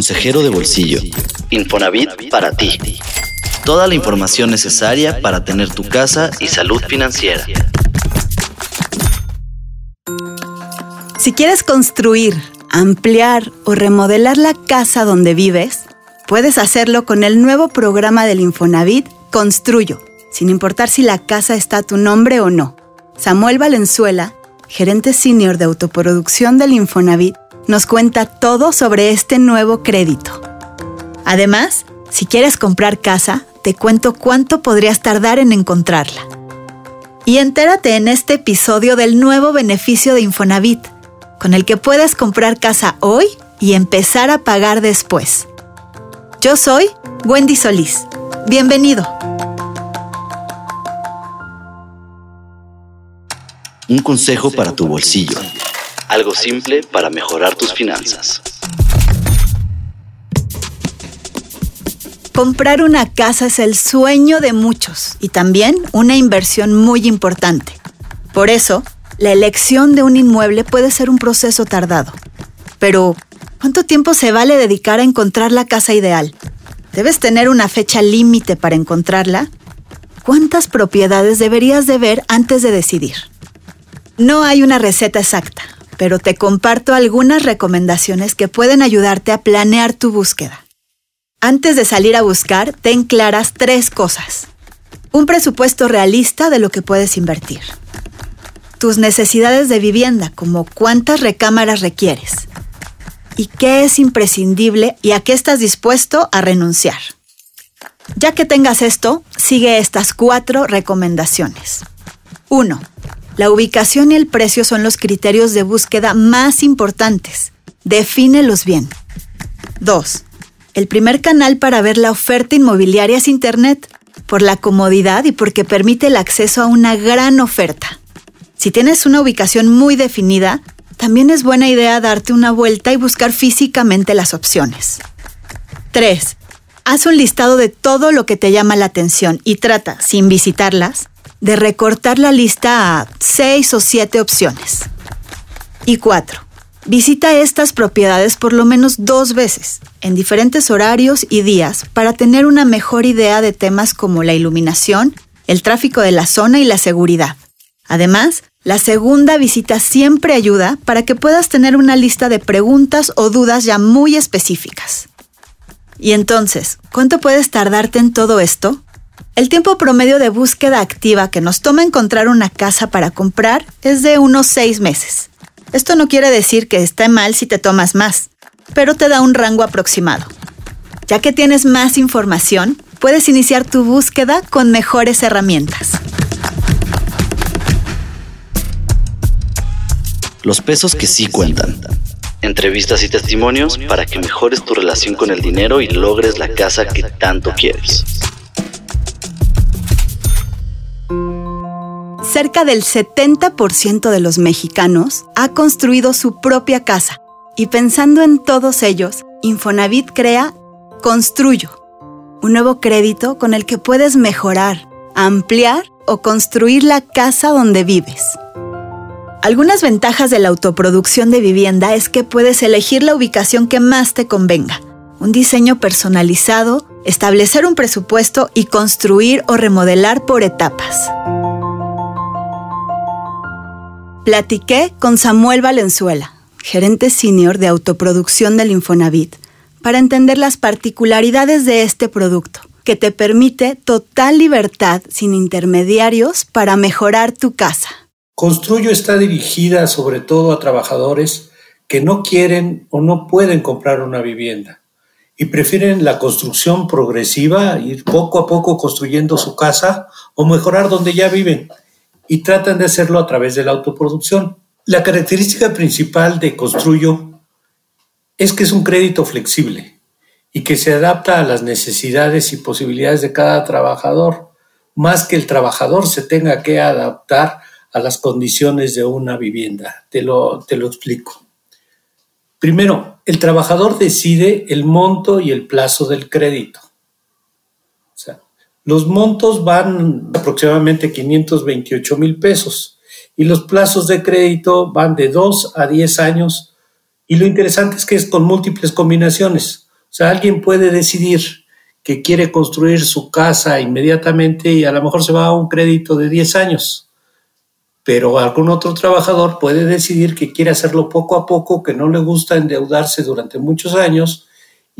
consejero de bolsillo. Infonavit para ti. Toda la información necesaria para tener tu casa y salud financiera. Si quieres construir, ampliar o remodelar la casa donde vives, puedes hacerlo con el nuevo programa del Infonavit Construyo, sin importar si la casa está a tu nombre o no. Samuel Valenzuela, gerente senior de autoproducción del Infonavit, nos cuenta todo sobre este nuevo crédito. Además, si quieres comprar casa, te cuento cuánto podrías tardar en encontrarla. Y entérate en este episodio del nuevo beneficio de Infonavit, con el que puedes comprar casa hoy y empezar a pagar después. Yo soy Wendy Solís. Bienvenido. Un consejo para tu bolsillo. Algo simple para mejorar tus finanzas. Comprar una casa es el sueño de muchos y también una inversión muy importante. Por eso, la elección de un inmueble puede ser un proceso tardado. Pero, ¿cuánto tiempo se vale dedicar a encontrar la casa ideal? ¿Debes tener una fecha límite para encontrarla? ¿Cuántas propiedades deberías de ver antes de decidir? No hay una receta exacta, pero te comparto algunas recomendaciones que pueden ayudarte a planear tu búsqueda. Antes de salir a buscar, ten claras tres cosas. Un presupuesto realista de lo que puedes invertir. Tus necesidades de vivienda, como cuántas recámaras requieres. Y qué es imprescindible y a qué estás dispuesto a renunciar. Ya que tengas esto, sigue estas cuatro recomendaciones. 1. La ubicación y el precio son los criterios de búsqueda más importantes. Defínelos bien. 2. El primer canal para ver la oferta inmobiliaria es Internet, por la comodidad y porque permite el acceso a una gran oferta. Si tienes una ubicación muy definida, también es buena idea darte una vuelta y buscar físicamente las opciones. 3. Haz un listado de todo lo que te llama la atención y trata, sin visitarlas, de recortar la lista a 6 o 7 opciones. Y 4. Visita estas propiedades por lo menos dos veces, en diferentes horarios y días, para tener una mejor idea de temas como la iluminación, el tráfico de la zona y la seguridad. Además, la segunda visita siempre ayuda para que puedas tener una lista de preguntas o dudas ya muy específicas. Y entonces, ¿cuánto puedes tardarte en todo esto? El tiempo promedio de búsqueda activa que nos toma encontrar una casa para comprar es de unos seis meses. Esto no quiere decir que esté mal si te tomas más, pero te da un rango aproximado. Ya que tienes más información, puedes iniciar tu búsqueda con mejores herramientas. Los pesos que sí cuentan. Entrevistas y testimonios para que mejores tu relación con el dinero y logres la casa que tanto quieres. Cerca del 70% de los mexicanos ha construido su propia casa y pensando en todos ellos, Infonavit crea Construyo, un nuevo crédito con el que puedes mejorar, ampliar o construir la casa donde vives. Algunas ventajas de la autoproducción de vivienda es que puedes elegir la ubicación que más te convenga, un diseño personalizado, establecer un presupuesto y construir o remodelar por etapas. Platiqué con Samuel Valenzuela, gerente senior de autoproducción del Infonavit, para entender las particularidades de este producto, que te permite total libertad sin intermediarios para mejorar tu casa. Construyo está dirigida sobre todo a trabajadores que no quieren o no pueden comprar una vivienda y prefieren la construcción progresiva, ir poco a poco construyendo su casa o mejorar donde ya viven y tratan de hacerlo a través de la autoproducción. La característica principal de Construyo es que es un crédito flexible y que se adapta a las necesidades y posibilidades de cada trabajador, más que el trabajador se tenga que adaptar a las condiciones de una vivienda. Te lo, te lo explico. Primero, el trabajador decide el monto y el plazo del crédito. Los montos van aproximadamente 528 mil pesos y los plazos de crédito van de 2 a 10 años y lo interesante es que es con múltiples combinaciones. O sea, alguien puede decidir que quiere construir su casa inmediatamente y a lo mejor se va a un crédito de 10 años. Pero algún otro trabajador puede decidir que quiere hacerlo poco a poco, que no le gusta endeudarse durante muchos años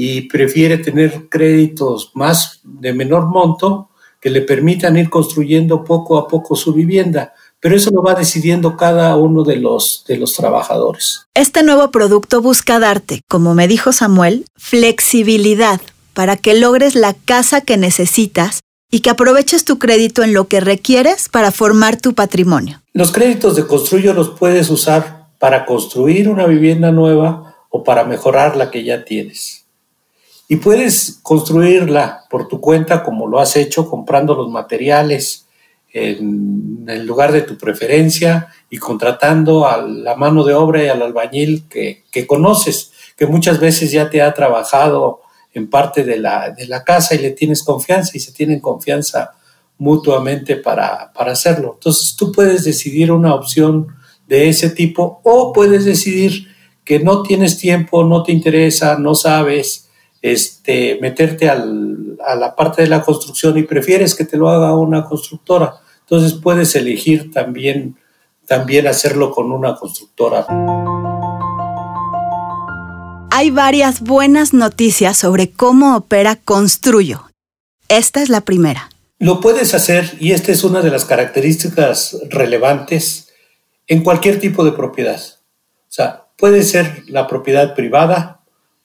y prefiere tener créditos más de menor monto que le permitan ir construyendo poco a poco su vivienda. Pero eso lo va decidiendo cada uno de los, de los trabajadores. Este nuevo producto busca darte, como me dijo Samuel, flexibilidad para que logres la casa que necesitas y que aproveches tu crédito en lo que requieres para formar tu patrimonio. Los créditos de Construyo los puedes usar para construir una vivienda nueva o para mejorar la que ya tienes. Y puedes construirla por tu cuenta como lo has hecho comprando los materiales en el lugar de tu preferencia y contratando a la mano de obra y al albañil que, que conoces, que muchas veces ya te ha trabajado en parte de la, de la casa y le tienes confianza y se tienen confianza mutuamente para, para hacerlo. Entonces tú puedes decidir una opción de ese tipo o puedes decidir que no tienes tiempo, no te interesa, no sabes este, meterte al, a la parte de la construcción y prefieres que te lo haga una constructora. Entonces puedes elegir también, también hacerlo con una constructora hay varias buenas noticias sobre cómo opera Construyo. Esta es la primera. Lo puedes hacer, y esta es una de las características relevantes, en cualquier tipo de propiedad. O sea, puede ser la propiedad privada,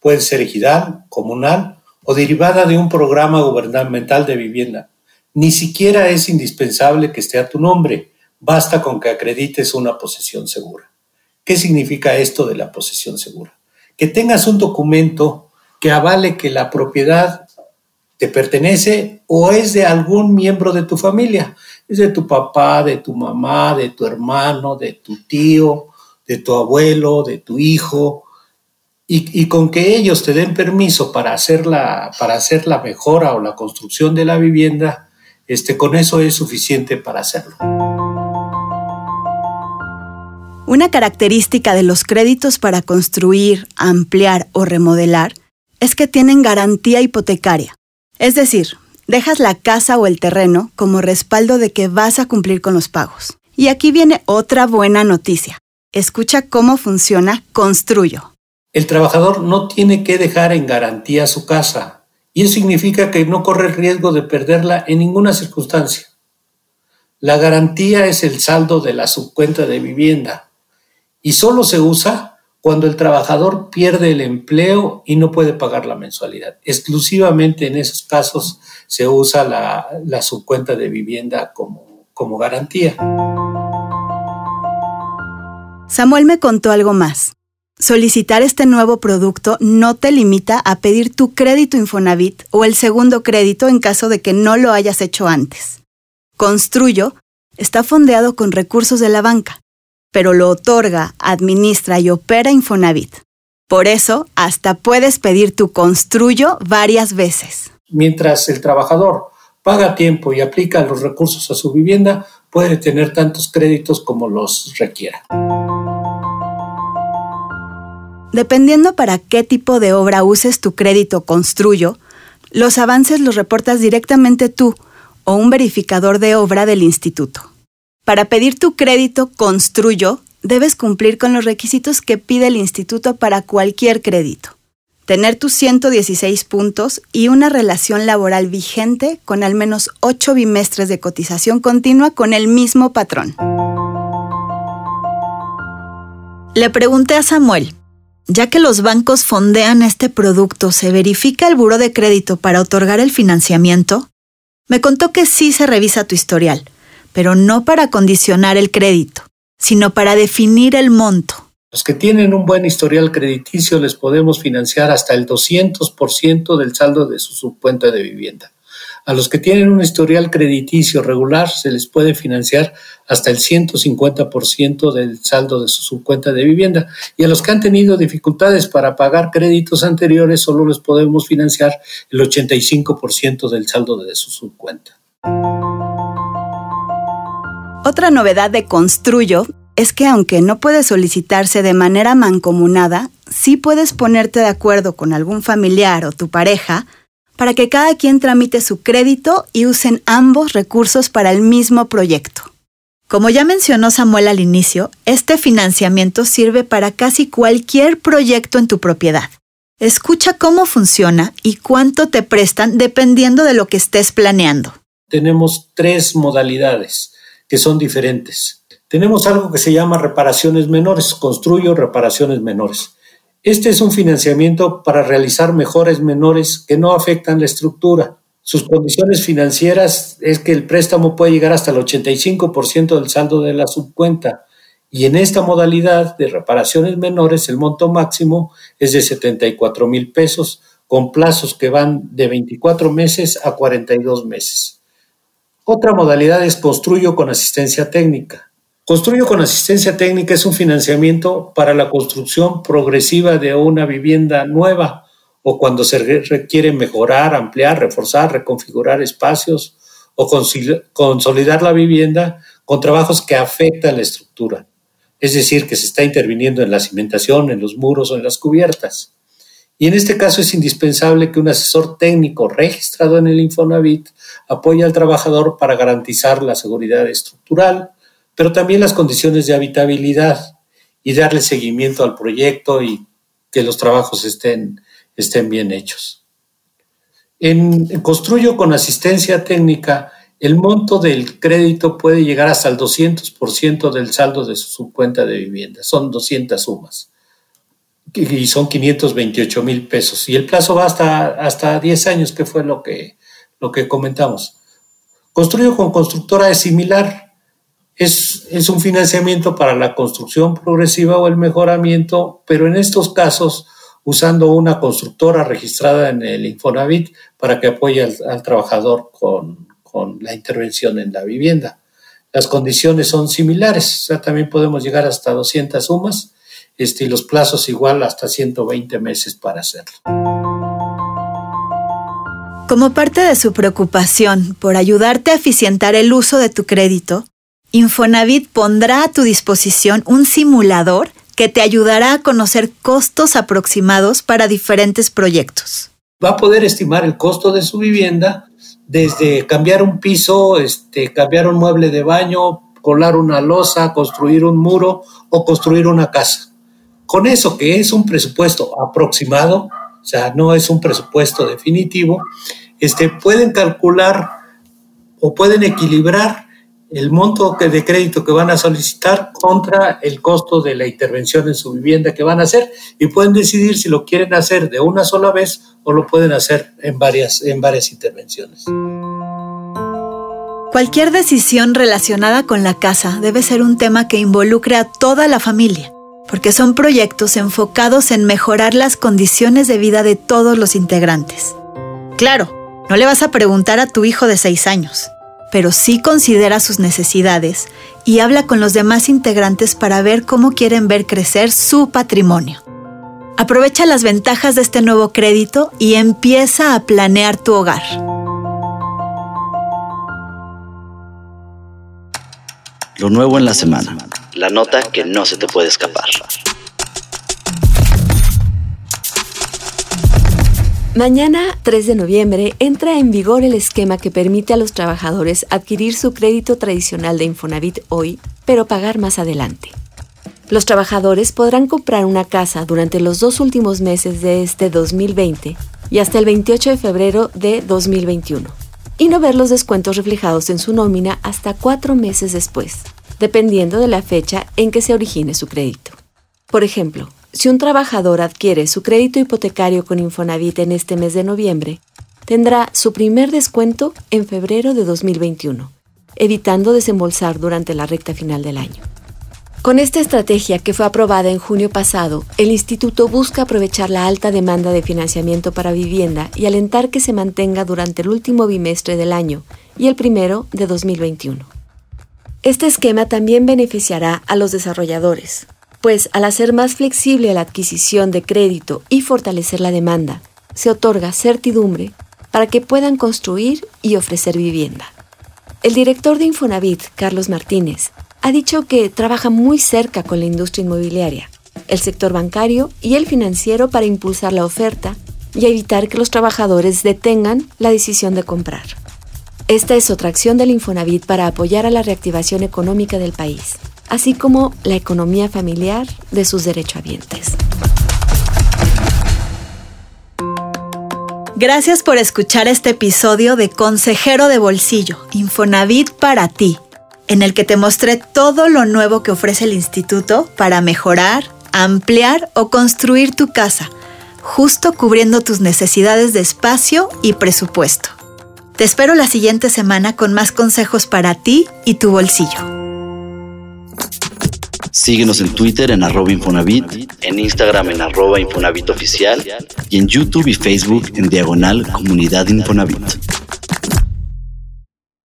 puede ser ejidal, comunal o derivada de un programa gubernamental de vivienda. Ni siquiera es indispensable que esté a tu nombre, basta con que acredites una posesión segura. ¿Qué significa esto de la posesión segura? que tengas un documento que avale que la propiedad te pertenece o es de algún miembro de tu familia. Es de tu papá, de tu mamá, de tu hermano, de tu tío, de tu abuelo, de tu hijo. Y, con que ellos te den permiso para hacer, la, para hacer la mejora o la construcción de la vivienda, este, con eso es suficiente para hacerlo. Una característica de los créditos para construir, ampliar o remodelar es que tienen garantía hipotecaria. Es decir, dejas la casa o el terreno como respaldo de que vas a cumplir con los pagos. Y aquí viene otra buena noticia. Escucha cómo funciona Construyo. El trabajador no tiene que dejar en garantía su casa, y eso significa que no corre el riesgo de perderla en ninguna circunstancia. La garantía es el saldo de la subcuenta de vivienda, y solo se usa cuando el trabajador pierde el empleo y no puede pagar la mensualidad. Exclusivamente en esos casos se usa la, subcuenta de vivienda como, como garantía. Samuel me contó algo más. Solicitar este nuevo producto no te limita a pedir tu crédito Infonavit o el segundo crédito en caso de que no lo hayas hecho antes. Construyo está fondeado con recursos de la banca pero lo otorga, administra y opera Infonavit. Por eso, hasta puedes pedir tu construyo varias veces. Mientras el trabajador paga tiempo y aplica los recursos a su vivienda, puede tener tantos créditos como los requiera. Dependiendo para qué tipo de obra uses tu crédito construyo, los avances los reportas directamente tú o un verificador de obra del instituto. Para pedir tu crédito Construyo, debes cumplir con los requisitos que pide el instituto para cualquier crédito. Tener tus 116 puntos y una relación laboral vigente con al menos 8 bimestres de cotización continua con el mismo patrón. Le pregunté a Samuel, ya que los bancos fondean este producto, ¿se verifica el buro de crédito para otorgar el financiamiento? Me contó que sí se revisa tu historial, pero no para condicionar el crédito, sino para definir el monto. Los que tienen un buen historial crediticio les podemos financiar hasta el 200% del saldo de su subcuenta de vivienda. A los que tienen un historial crediticio regular se les puede financiar hasta el 150% del saldo de su subcuenta de vivienda. Y a los que han tenido dificultades para pagar créditos anteriores solo les podemos financiar el 85% del saldo de su subcuenta. Otra novedad de Construyo es que aunque no puede solicitarse de manera mancomunada, sí puedes ponerte de acuerdo con algún familiar o tu pareja para que cada quien tramite su crédito y usen ambos recursos para el mismo proyecto. Como ya mencionó Samuel al inicio, este financiamiento sirve para casi cualquier proyecto en tu propiedad. Escucha cómo funciona y cuánto te prestan dependiendo de lo que estés planeando. Tenemos tres modalidades que son diferentes. Tenemos algo que se llama reparaciones menores, construyo reparaciones menores. Este es un financiamiento para realizar mejores menores que no afectan la estructura. Sus condiciones financieras es que el préstamo puede llegar hasta el 85% del saldo de la subcuenta. Y en esta modalidad de reparaciones menores, el monto máximo es de 74 mil pesos, con plazos que van de 24 meses a 42 meses. Otra modalidad es construyo con asistencia técnica. Construyo con asistencia técnica es un financiamiento para la construcción progresiva de una vivienda nueva o cuando se requiere mejorar, ampliar, reforzar, reconfigurar espacios o consolidar la vivienda con trabajos que afectan la estructura. Es decir, que se está interviniendo en la cimentación, en los muros o en las cubiertas. Y en este caso es indispensable que un asesor técnico registrado en el Infonavit apoye al trabajador para garantizar la seguridad estructural, pero también las condiciones de habitabilidad y darle seguimiento al proyecto y que los trabajos estén, estén bien hechos. En, Construyo con asistencia técnica, el monto del crédito puede llegar hasta el 200% del saldo de su cuenta de vivienda. Son 200 sumas y son 528 mil pesos. Y el plazo va hasta, hasta 10 años, que fue lo que, lo que comentamos. Construyo con constructora es similar es, un financiamiento para la construcción progresiva o el mejoramiento, pero en estos casos usando una constructora registrada en el Infonavit para que apoye al, trabajador con, la intervención en la vivienda. Las condiciones son similares, o sea, también podemos llegar hasta 200 sumas este, y los plazos igual hasta 120 meses para hacerlo. Como parte de su preocupación por ayudarte a eficientar el uso de tu crédito, Infonavit pondrá a tu disposición un simulador que te ayudará a conocer costos aproximados para diferentes proyectos. Va a poder estimar el costo de su vivienda desde cambiar un piso, este, cambiar un mueble de baño, colar una losa, construir un muro o construir una casa. Con eso que es un presupuesto aproximado, o sea, no es un presupuesto definitivo, este, pueden calcular o pueden equilibrar el monto de crédito que van a solicitar contra el costo de la intervención en su vivienda que van a hacer y pueden decidir si lo quieren hacer de una sola vez o lo pueden hacer en varias, en varias intervenciones. Cualquier decisión relacionada con la casa debe ser un tema que involucre a toda la familia, porque son proyectos enfocados en mejorar las condiciones de vida de todos los integrantes. Claro, no le vas a preguntar a tu hijo de seis años pero sí considera sus necesidades y habla con los demás integrantes para ver cómo quieren ver crecer su patrimonio. Aprovecha las ventajas de este nuevo crédito y empieza a planear tu hogar. Lo nuevo en la semana. La nota que no se te puede escapar. Mañana, 3 de noviembre, entra en vigor el esquema que permite a los trabajadores adquirir su crédito tradicional de Infonavit hoy, pero pagar más adelante. Los trabajadores podrán comprar una casa durante los dos últimos meses de este 2020 y hasta el 28 de febrero de 2021, y no ver los descuentos reflejados en su nómina hasta cuatro meses después, dependiendo de la fecha en que se origine su crédito. Por ejemplo, si un trabajador adquiere su crédito hipotecario con Infonavit en este mes de noviembre, tendrá su primer descuento en febrero de 2021, evitando desembolsar durante la recta final del año. Con esta estrategia que fue aprobada en junio pasado, el instituto busca aprovechar la alta demanda de financiamiento para vivienda y alentar que se mantenga durante el último bimestre del año y el primero de 2021. Este esquema también beneficiará a los desarrolladores, pues al hacer más flexible la adquisición de crédito y fortalecer la demanda, se otorga certidumbre para que puedan construir y ofrecer vivienda. El director de Infonavit, Carlos Martínez, ha dicho que trabaja muy cerca con la industria inmobiliaria, el sector bancario y el financiero para impulsar la oferta y evitar que los trabajadores detengan la decisión de comprar. Esta es otra acción del Infonavit para apoyar a la reactivación económica del país, así como la economía familiar de sus derechohabientes. Gracias por escuchar este episodio de Consejero de Bolsillo, Infonavit para ti, en el que te mostré todo lo nuevo que ofrece el instituto para mejorar, ampliar o construir tu casa, justo cubriendo tus necesidades de espacio y presupuesto. Te espero la siguiente semana con más consejos para ti y tu bolsillo. Síguenos en Twitter en arroba Infonavit, en Instagram en arroba Infonavit Oficial y en YouTube y Facebook en Diagonal Comunidad Infonavit.